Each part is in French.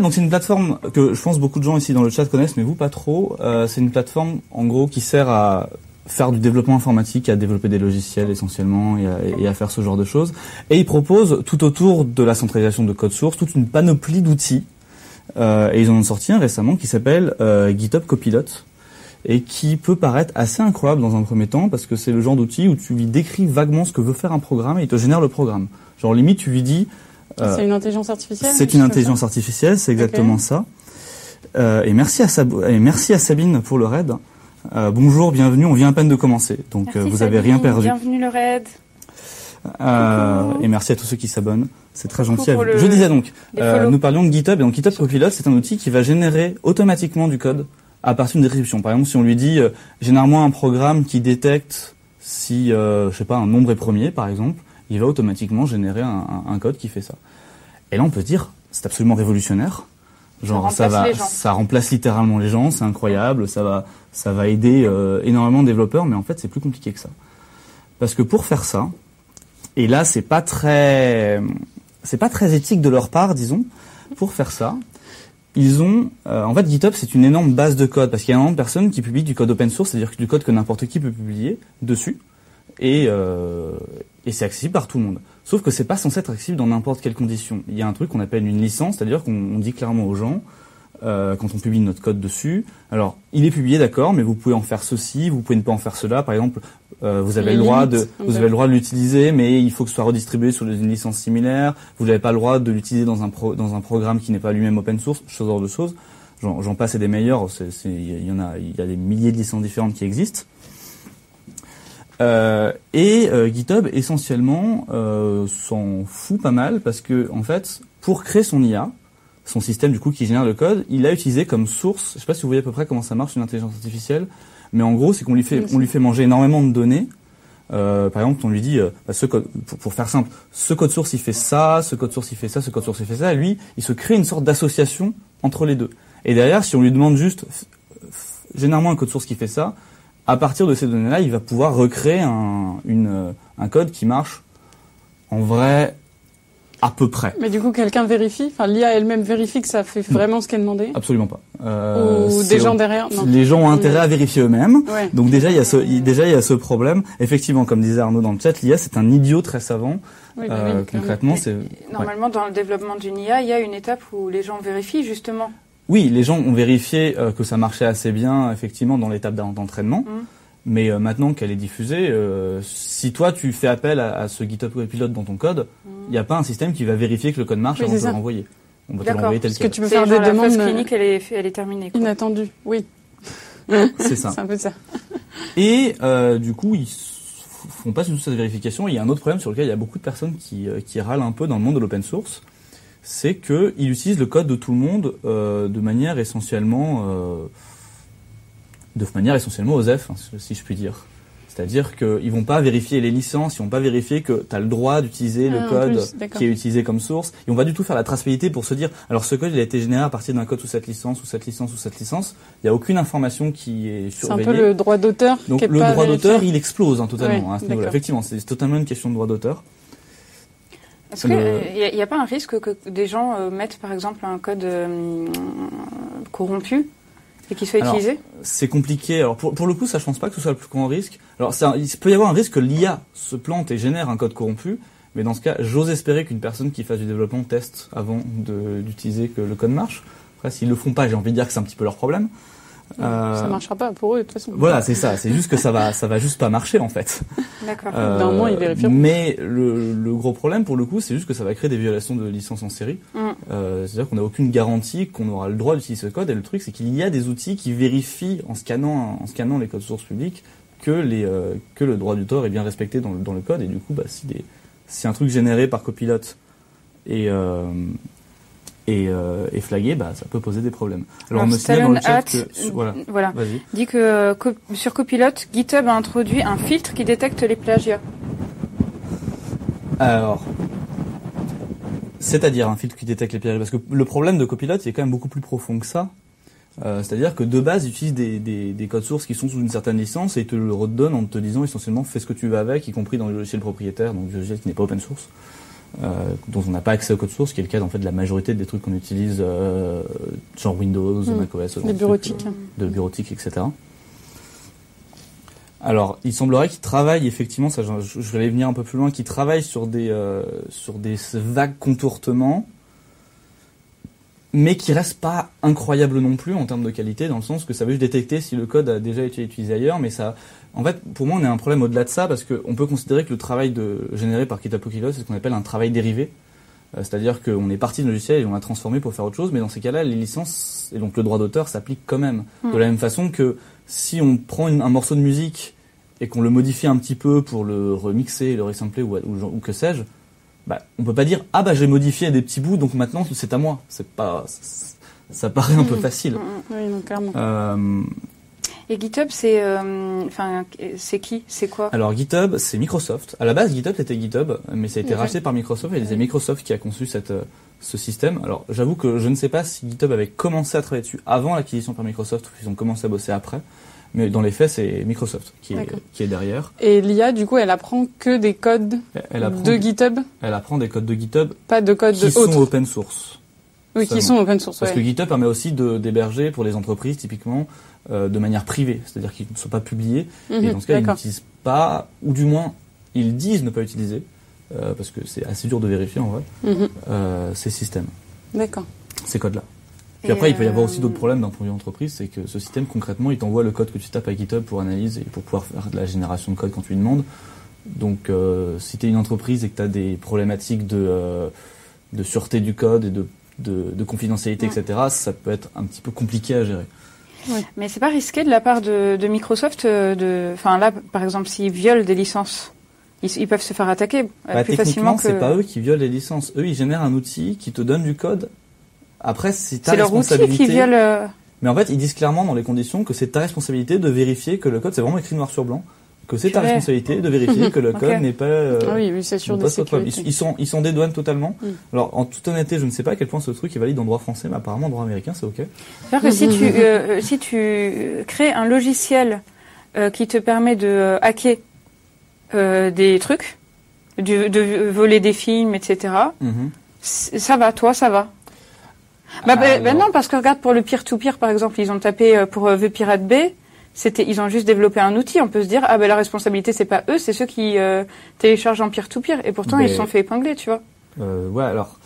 Donc c'est une plateforme que je pense beaucoup de gens ici dans le chat connaissent, mais vous pas trop. Euh, c'est une plateforme en gros qui sert à faire du développement informatique, à développer des logiciels essentiellement et à, faire ce genre de choses. Et il propose tout autour de la centralisation de code source toute une panoplie d'outils. Euh, et ils en ont sorti un récemment qui s'appelle euh, GitHub Copilot et qui peut paraître assez incroyable dans un premier temps parce que c'est le genre d'outil où tu lui décris vaguement ce que veut faire un programme et il te génère le programme. Genre limite tu lui dis c'est une intelligence artificielle C'est une intelligence artificielle, c'est exactement okay. ça. Euh, et merci à Sab et merci à Sabine pour le raid. Euh, bonjour, bienvenue. On vient à peine de commencer, donc merci vous avez rien perdu. Bienvenue le raid. et merci à tous ceux qui s'abonnent. C'est très gentil. Le... Je disais donc, nous parlions de GitHub et donc GitHub Copilot, c'est un outil qui va générer automatiquement du code à partir d'une description. Par exemple, si on lui dit généralement un programme qui détecte si, je sais pas, un nombre est premier, par exemple, il va automatiquement générer un, un, un, code qui fait ça. Et là, on peut se dire, c'est absolument révolutionnaire. Genre, ça, ça va, ça remplace littéralement les gens, c'est incroyable, ça va, ça va aider euh, énormément de développeurs, mais en fait, c'est plus compliqué que ça. Parce que pour faire ça, et là, c'est pas très, c'est pas très éthique de leur part, disons, pour faire ça, ils ont, euh, en fait, GitHub, c'est une énorme base de code, parce qu'il y a énormément de personnes qui publient du code open source, c'est-à-dire du code que n'importe qui peut publier dessus, et, euh, et c'est accessible par tout le monde. Sauf que c'est pas censé être accessible dans n'importe quelle condition. Il y a un truc qu'on appelle une licence, c'est-à-dire qu'on dit clairement aux gens, euh, quand on publie notre code dessus, alors il est publié d'accord, mais vous pouvez en faire ceci, vous pouvez ne pas en faire cela. Par exemple, euh, vous avez Les le droit limites, de, vous avez le droit de l'utiliser, mais il faut que ce soit redistribué sur une licence similaire. Vous n'avez pas le droit de l'utiliser dans un pro, dans un programme qui n'est pas lui-même open source, ce genre de choses. J'en passe et des meilleurs. Il y en a, il y a des milliers de licences différentes qui existent. Euh, et euh, GitHub essentiellement euh, s'en fout pas mal parce que en fait pour créer son IA, son système du coup qui génère le code, il a utilisé comme source, je sais pas si vous voyez à peu près comment ça marche une intelligence artificielle, mais en gros c'est qu'on lui fait Oui, on lui fait manger énormément de données. Euh, par exemple, on lui dit, euh, bah, ce code, pour, pour faire simple, ce code source il fait ça, ce code source il fait ça, ce code source il fait ça. Et lui, il se crée une sorte d'association entre les deux. Et derrière, si on lui demande juste, généralement un code source qui fait ça, à partir de ces données-là, il va pouvoir recréer un, une, un code qui marche en vrai à peu près. Mais du coup, quelqu'un vérifie Enfin, l'IA elle-même vérifie que ça fait vraiment ce qu'elle demandait Absolument pas. Euh, Ou des gens derrière Non. Les gens ont intérêt à vérifier eux-mêmes. Ouais. Donc déjà il y a ce il- déjà il y a ce problème. Effectivement, comme disait Arnaud dans le chat, l'IA c'est un idiot très savant. Oui, bah Euh, oui, concrètement, c'est Normalement, dans le développement d'une IA, il y a une étape où les gens vérifient justement. Oui, les gens ont vérifié euh, que ça marchait assez bien effectivement dans l'étape d'en- d'entraînement. Mhm. Mais euh, maintenant qu'elle est diffusée, euh, si toi tu fais appel à, à ce GitHub Copilot dans ton code, il n'y a pas un système qui va vérifier que le code marche Oui, avant de le renvoyer. On va te l'envoyer tel Parce que quel. tu peux faire des la demandes phase clinique, elle est, elle est terminée. quoi. inattendues. Oui, C'est ça. c'est un peu ça. Et euh, du coup, ils font pas du tout cette vérification. Il y a un autre problème sur lequel il y a beaucoup de personnes qui, qui râlent un peu dans le monde de l'open source, c'est qu'ils utilisent le code de tout le monde euh, de manière essentiellement, euh, de manière essentiellement OSEF, hein, si je puis dire. C'est-à-dire qu'ils vont pas vérifier les licences, ils vont pas vérifier que tu as le droit d'utiliser Ah, le en code plus, qui est utilisé comme source. Ils vont pas du tout faire la traçabilité pour se dire, alors ce code il a été généré à partir d'un code sous cette licence, sous cette licence, sous cette licence. Il n'y a aucune information qui est C'est un surveillée. peu le droit d'auteur Donc qui est le pas droit d'auteur, il explose hein, totalement à ce d'accord. Effectivement, c'est totalement une question de droit d'auteur. Est-ce qu'il n'y a, pas un risque que des gens euh, mettent par exemple un code euh, corrompu et qu'il soit Alors, utilisé C'est compliqué. Alors pour, pour le coup, ça je pense pas que ce soit le plus grand risque. Alors un- il peut y avoir un risque que l'IA se plante et génère un code corrompu, mais dans ce cas, j'ose espérer qu'une personne qui fasse du développement teste avant d'utiliser que le code marche. Après, s'ils le font pas, j'ai envie de dire que c'est un petit peu leur problème. Euh, Ça marchera pas pour eux de toute façon. Voilà, c'est ça. C'est juste que ça va, ça va juste pas marcher en fait. D'accord. Euh, D'un moment, ils vérifieront. Mais le, le gros problème pour le coup, c'est juste que ça va créer des violations de licences en série. Mm. Euh, C'est-à-dire qu'on n'a aucune garantie qu'on aura le droit d'utiliser ce code. Et le truc, c'est qu'il y a des outils qui vérifient en scannant, en scannant les codes sources publics que, les, euh, que le droit d'auteur est bien respecté dans le, dans le code. Et du coup, bah, si, des, si un truc généré par Copilot est, euh, euh, est flagué, bah, ça peut poser des problèmes. Alors, on me signale dans le chat que... Voilà, Voilà. vas-y. dit que euh, co- sur Copilot, GitHub a introduit un filtre qui détecte les plagiats. Alors, c'est-à-dire un filtre qui détecte les pièges, parce que le problème de Copilot, il est quand même beaucoup plus profond que ça. Euh, c'est-à-dire que de base, ils utilisent des, des, des codes sources qui sont sous une certaine licence et ils te le redonnent en te disant essentiellement fais ce que tu veux avec, y compris dans le logiciel propriétaire, donc le logiciel qui n'est pas open source. Dont on n'a pas accès au code source, qui est le cas en fait de la majorité des trucs qu'on utilise, genre Windows, mmh. macOS, de bureautique, etc. Alors, il semblerait qu'il travaille effectivement, ça, je, vais aller venir un peu plus loin, qu'il travaille sur des sur des vagues contournements mais qui reste pas incroyable non plus en termes de qualité, dans le sens que ça veut juste détecter si le code a déjà été utilisé ailleurs, mais ça, en fait, pour moi, on a un problème au-delà de ça, parce qu'on peut considérer que le travail de, généré par Copilot, c'est ce qu'on appelle un travail dérivé. Euh, c'est-à-dire qu'on est parti de logiciel et on l'a transformé pour faire autre chose, mais dans ces cas-là, les licences et donc le droit d'auteur s'appliquent quand même. De hmm. la même façon que si on prend un morceau de musique et qu'on le modifie un petit peu pour le remixer, le resampler ou, ou que sais-je, bah, on peut pas dire ah bah j'ai modifié des petits bouts donc maintenant c'est à moi. C'est pas ça, paraît un peu mm. facile. Mm, mm. Oui, non, clairement. Euh, et GitHub, c'est euh, enfin c'est qui? C'est quoi? Alors GitHub, c'est Microsoft. À la base, GitHub c'était GitHub, mais ça a été racheté par Microsoft et c'est Microsoft qui a conçu cette euh, ce système. Alors j'avoue que je ne sais pas si GitHub avait commencé à travailler dessus avant l'acquisition par Microsoft ou s'ils ont commencé à bosser après. Mais dans les faits, c'est Microsoft qui est, qui est derrière. Et l'IA, du coup, elle apprend que des codes de GitHub? Elle apprend des codes de GitHub. Pas de codes qui sont open source. Oui, qui sont open source. Parce que GitHub permet aussi d'héberger pour les entreprises, typiquement, euh, de manière privée. C'est-à-dire qu'ils ne sont pas publiés. et mhm, dans ce cas, ils n'utilisent pas, ou du moins, ils disent ne pas utiliser, euh, parce que c'est assez dur de vérifier en vrai, mhm. euh, ces systèmes. D'accord. Ces codes-là. Puis après, il peut y avoir aussi d'autres problèmes d'un point de vue entreprise, c'est que ce système, concrètement, il t'envoie le code que tu tapes à GitHub pour analyse et pour pouvoir faire de la génération de code quand tu lui demandes. Donc, si tu es une entreprise et que tu as des problématiques de, de sûreté du code et de, de, confidentialité, etc., ça peut être un petit peu compliqué à gérer. Mais c'est pas risqué de la part de, de Microsoft de, enfin là, par exemple, s'ils violent des licences, ils, peuvent se faire attaquer bah, plus facilement que. c'est pas eux qui violent les licences. Eux, ils génèrent un outil qui te donne du code après, c'est ta responsabilité. qui viole. Euh, Mais en fait, ils disent clairement dans les conditions que c'est ta responsabilité de vérifier que le code, c'est vraiment écrit noir sur blanc, que c'est ta responsabilité de vérifier que le code n'est pas. Euh, ah oui, oui c'est sûr de sécurité. Ils, sont, ils sont des douanes totalement. Mm. Alors, en toute honnêteté, je ne sais pas à quel point ce truc est valide en droit français, mais apparemment en droit américain, c'est ok. C'est-à-dire que si tu, euh, si tu crées un logiciel qui te permet de hacker des trucs, de, de, voler des films, etc. Mm-hmm. Ça va, toi, ça va. Bah, bah, bah, non, parce que regarde, pour le peer-to-peer, par exemple, ils ont tapé euh, pour euh, The Pirate Bay, c'était, ils ont juste développé un outil. On peut se dire, ah ben la responsabilité, c'est pas eux, c'est ceux qui euh, téléchargent en peer-to-peer. Et pourtant, ils se sont fait épingler, tu vois. Euh, ouais, alors.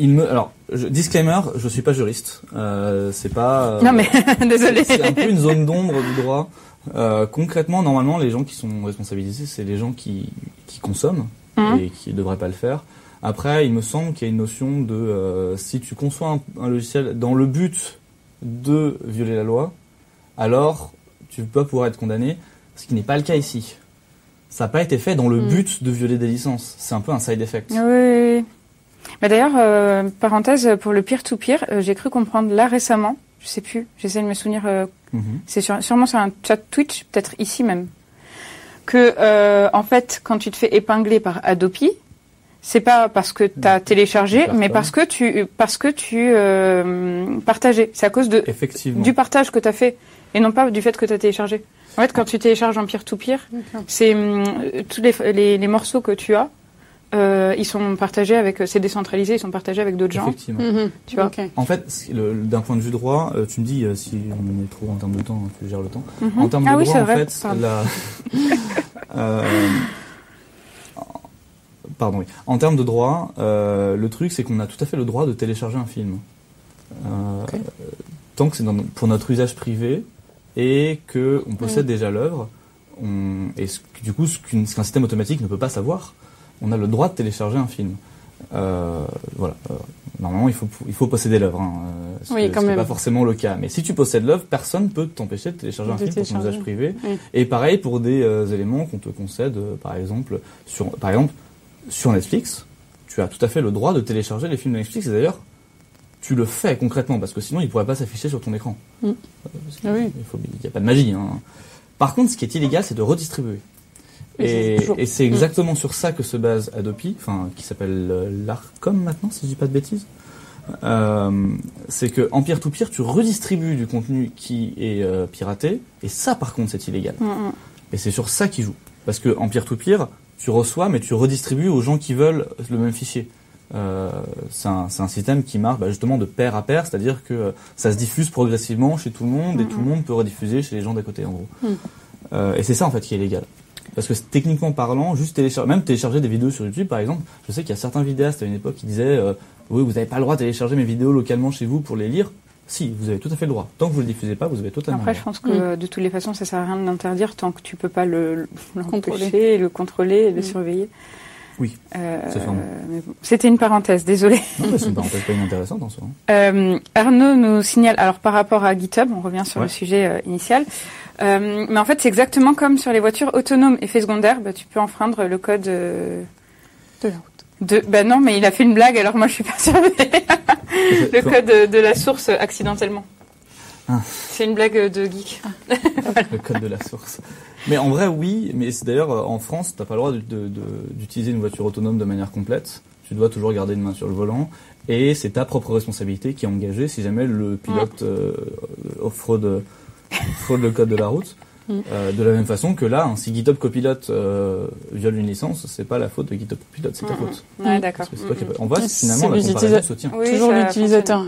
Il me, alors, je, disclaimer, je suis pas juriste. Euh, c'est pas. non mais, désolé. C'est un peu une zone d'ombre du droit. concrètement, normalement, les gens qui sont responsabilisés, c'est les gens qui, qui consomment mmh. et qui devraient pas le faire. Après, il me semble qu'il y a une notion de euh, si tu conçois un, logiciel dans le but de violer la loi, alors tu peux pouvoir être condamné, ce qui n'est pas le cas ici. Ça n'a pas été fait dans le hmm. but de violer des licences. C'est un peu un side effect. Oui. oui. Mais d'ailleurs, euh, parenthèse, pour le peer-to-peer, euh, j'ai cru comprendre là récemment, je sais plus, j'essaie de me souvenir, mhm. c'est sûrement sur un chat Twitch, peut-être ici même, que en fait, quand tu te fais épingler par Adopi, c'est pas parce que tu as téléchargé, mais parce que tu parce que tu euh, partageais. C'est à cause de du partage que tu as fait et non pas du fait que tu as téléchargé. En fait, quand tu télécharges en peer-to-peer, c'est hum, tous les, les, morceaux que tu as, euh, ils sont partagés avec, c'est décentralisé, ils sont partagés avec d'autres gens. Effectivement. Mhm. Tu vois. En fait, d'un point de vue droit, euh, tu me dis euh, si on est trop en termes de temps, tu gères le temps. Mhm. En termes de ah droit, en fait, la, euh, Pardon, oui. En termes de droit, euh, le truc, c'est qu'on a tout à fait le droit de télécharger un film. Euh, tant que c'est pour notre usage privé et qu'on possède mm. déjà l'œuvre, et du coup, ce qu'un système automatique ne peut pas savoir, on a le droit de télécharger un film. Euh, voilà. normalement, il faut, il faut posséder l'œuvre. Hein, ce oui, n'est pas forcément le cas. Mais si tu possèdes l'œuvre, personne peut t'empêcher de télécharger un film pour ton usage privé. Et pareil pour des éléments qu'on te concède, par exemple, sur, par exemple, sur Netflix, tu as tout à fait le droit de télécharger les films de Netflix. Et d'ailleurs, tu le fais concrètement, parce que sinon, ils ne pourraient pas s'afficher sur ton écran. Mm. Ah il n'y a pas de magie. Hein. Par contre, ce qui est illégal, c'est de redistribuer. Et, c'est mm. exactement sur ça que se base Adopi, enfin, qui s'appelle euh, l'Arcom maintenant, si je dis pas de bêtises. Euh, c'est que en peer-to-peer, tu redistribues du contenu qui est euh, piraté, et ça, par contre, c'est illégal. Mm, et c'est sur ça qu'ils jouent. Parce que en peer-to-peer, tu reçois, mais tu redistribues aux gens qui veulent le même fichier. Euh, c'est un, un, système qui marche bah, justement de pair à pair, c'est-à-dire que ça se diffuse progressivement chez tout le monde et tout le monde peut rediffuser chez les gens d'à côté en gros. Mm. Euh, et c'est ça en fait qui est légal. Parce que techniquement parlant, juste télécharger, même télécharger des vidéos sur YouTube par exemple, je sais qu'il y a certains vidéastes à une époque qui disaient euh, oui vous n'avez pas le droit de télécharger mes vidéos localement chez vous pour les lire. Si, vous avez tout à fait le droit. Tant que vous ne le diffusez pas, vous avez totalement Après, le droit. je pense que mm. de toutes les façons, ça sert à rien d'interdire tant que tu peux pas le, le contrôler, le contrôler et le mm. surveiller. Oui. Euh, C'était une parenthèse, désolé. c'est une parenthèse pas inintéressante en soi. Euh, Arnaud nous signale, alors par rapport à GitHub, on revient sur le sujet euh, initial, euh, mais en fait c'est exactement comme sur les voitures autonomes effet secondaire, bah, tu peux enfreindre le code de la route. De, bah non, mais il a fait une blague, alors moi je suis persuadée. le code de la source accidentellement. Ah. C'est une blague de geek. le code de la source. Mais en vrai, oui. Mais c'est d'ailleurs euh, en France, t'as pas le droit d'utiliser une voiture autonome de manière complète. Tu dois toujours garder une main sur le volant. Et c'est ta propre responsabilité qui est engagée si jamais le pilote euh, fraude, fraude le code de la route. Euh, de la même façon que là, hein, si GitHub Copilot euh, viole une licence, c'est pas la faute de GitHub Copilot, c'est ta faute. Ouais, d'accord. On voit finalement la comparaison se tient. Toujours l'utilisateur.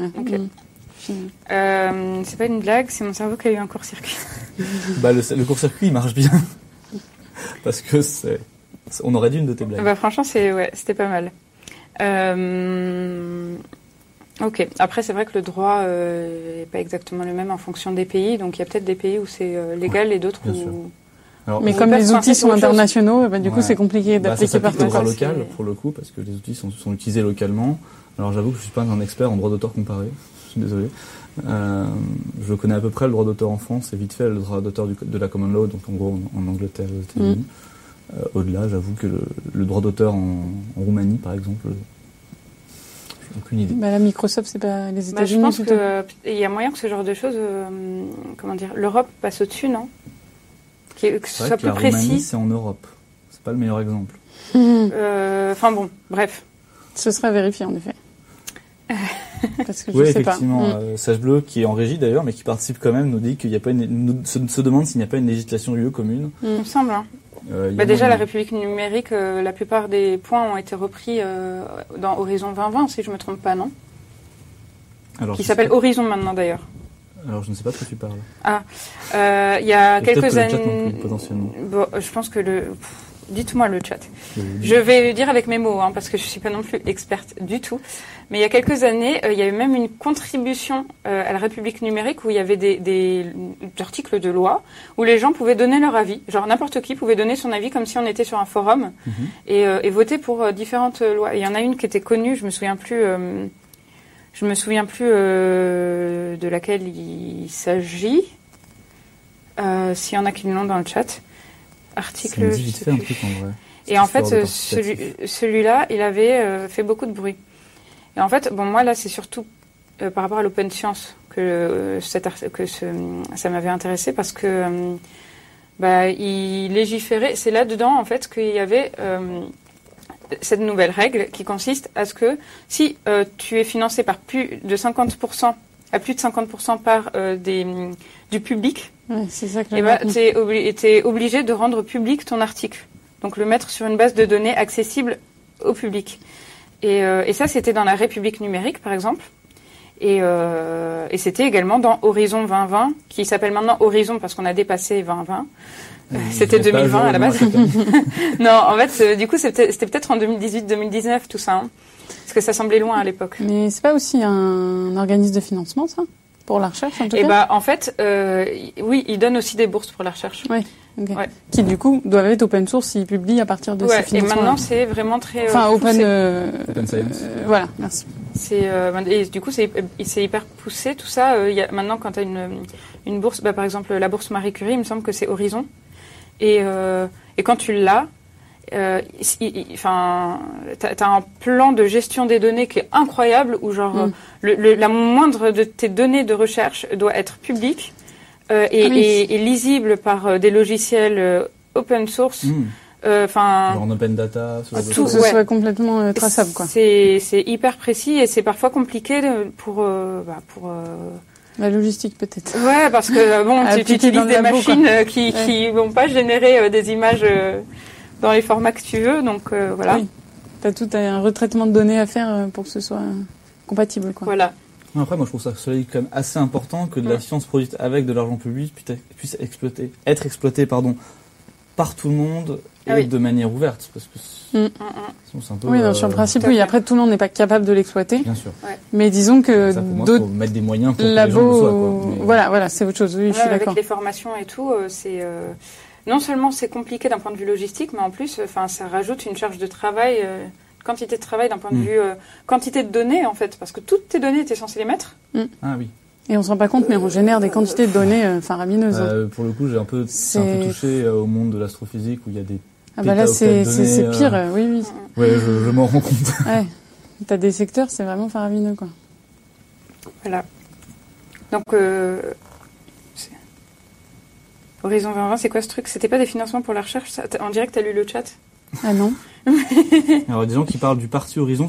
Euh, c'est pas une blague, c'est mon cerveau qui a eu un court-circuit. bah, le, court-circuit, il marche bien. Parce que c'est, on aurait dû une de tes blagues. Bah, franchement, ouais, c'était pas mal. Euh, ok. Après, c'est vrai que le droit n'est euh, pas exactement le même en fonction des pays. Donc, il y a peut-être des pays où c'est légal et d'autres où. mais comme les outils sont internationaux, bah, du coup, c'est compliqué bah, d'appliquer partout. droit local, pour le coup, parce que les outils sont, sont utilisés localement. Alors, j'avoue que je suis pas un expert en droit d'auteur comparé je suis désolé. Euh, je connais à peu près le droit d'auteur en France et vite fait le droit d'auteur de la common law, donc en gros en, Angleterre et aux États-Unis. Mm. Euh, au-delà, j'avoue que le, droit d'auteur en, Roumanie, par exemple, aucune idée. Bah, la Microsoft, c'est pas les bah, États-Unis. je pense qu'il y a moyen que ce genre de choses, euh, comment dire, l'Europe passe au-dessus, non? Que ce soit plus la précis. Roumanie, c'est en Europe. C'est pas le meilleur exemple. Enfin bon, bref. Ce serait vérifié en effet. Parce que je oui, sais effectivement. Pas. Mm. Euh, Sage Bleu, qui est en régie d'ailleurs, mais qui participe quand même, nous dit qu'il n'y a pas une, nous, se, demande s'il n'y a pas une législation UE commune. Mm. Il me semble. Hein. Euh, bah déjà, la République numérique, euh, la plupart des points ont été repris euh, dans Horizon 2020, si je ne me trompe pas, non? Alors, Qui s'appelle Horizon maintenant d'ailleurs. Alors, je ne sais pas de quoi tu parles. Ah, il y a quelques années. Bon, je pense que le. Dites-moi le chat. Je vais le dire avec mes mots, hein, parce que je ne suis pas non plus experte du tout. Mais il y a quelques années, euh, il y avait même une contribution euh, à la République numérique où il y avait des, des, articles de loi où les gens pouvaient donner leur avis. Genre n'importe qui pouvait donner son avis comme si on était sur un forum mhm. et, euh, et, voter pour différentes lois. Il y en a une qui était connue, je me souviens plus. je me souviens plus de laquelle il s'agit. S'il y en a qui l'ont dans le chat article. Et en fait, celui-là, il avait euh, fait beaucoup de bruit. Et en fait, bon, moi là, c'est surtout euh, par rapport à l'open science que, euh, que ce, ça m'avait intéressé parce que bah, il légiférait. C'est là-dedans, en fait, qu'il y avait cette nouvelle règle qui consiste à ce que si tu es financé par plus de 50%, à plus de 50% par des, du public, c'est ça que et bah, tu es, obligé de rendre public ton article. Donc le mettre sur une base de données accessible au public. Et, euh, et ça, c'était dans la République numérique, par exemple. Et, euh, et c'était également dans Horizon 2020, qui s'appelle maintenant Horizon parce qu'on a dépassé 2020. Euh, c'était 2020 à la base. non, en fait, du coup, c'était peut-être en 2018-2019 tout ça. Hein. parce que ça semblait loin à l'époque. Mais c'est pas aussi un organisme de financement, ça? Pour la recherche, en tout Et eh bah, en fait, euh, oui, ils donnent aussi des bourses pour la recherche. Oui. Qui du coup doivent être open source s'ils publient à partir de ouais, ces financements. Et maintenant c'est vraiment très. Enfin open. Euh, open science. Euh, voilà, merci. C'est et du coup c'est c'est hyper poussé tout ça. Il y a, maintenant quand tu as une une bourse, bah, par exemple la bourse Marie Curie, il me semble que c'est Horizon. Et et quand tu l'as, euh, enfin, t'as as un plan de gestion des données qui est incroyable, où genre mm. le, la moindre de tes données de recherche doit être publique euh, et, ah et, lisible par euh, des logiciels euh, open source. Mm. Enfin, en open data, tout, ce soit complètement traçable, quoi. C'est hyper précis et c'est parfois compliqué pour bah, pour la logistique peut-être. Ouais, parce que bon, tu, utilises des machines qui qui vont pas générer des images dans les formats que tu veux. Donc voilà. Oui. Tu as tout un retraitement de données à faire pour que ce soit compatible. Quoi. Voilà. Après, moi, je trouve ça quand même assez important que de la science produite avec de l'argent public puisse, exploiter, être exploitée pardon, par tout le monde et ah de manière ouverte. Parce que mm. c'est un peu, oui, sur le euh, principe, oui. Après, tout le monde n'est pas capable de l'exploiter. Bien sûr. Mais disons que d'autres mettre des moyens pour que les gens le soient. Quoi. Voilà, voilà, c'est autre chose. Oui, je suis d'accord. Avec les formations et tout, euh, c'est euh, non seulement c'est compliqué d'un point de vue logistique, mais en plus, enfin, ça rajoute une charge de travail quantité de travail d'un point de mm. vue euh, quantité de données en fait, parce que toutes tes données, tu es censé les mettre. Mm. Ah oui. Et on se rend pas compte, mais on génère des quantités de données euh, faramineuses. Euh, pour le coup, j'ai un peu, un peu touché au monde de l'astrophysique où il y a des ah bah là c'est pire, oui oui. Ouais, je, je m'en rends compte. ouais. T'as des secteurs, c'est vraiment faramineux quoi. Voilà. Donc Horizon 2020, c'est quoi ce truc? C'était pas des financements pour la recherche? On dirait que t'as lu le chat? Ah non. Alors disons qu'il parle du parti Horizon,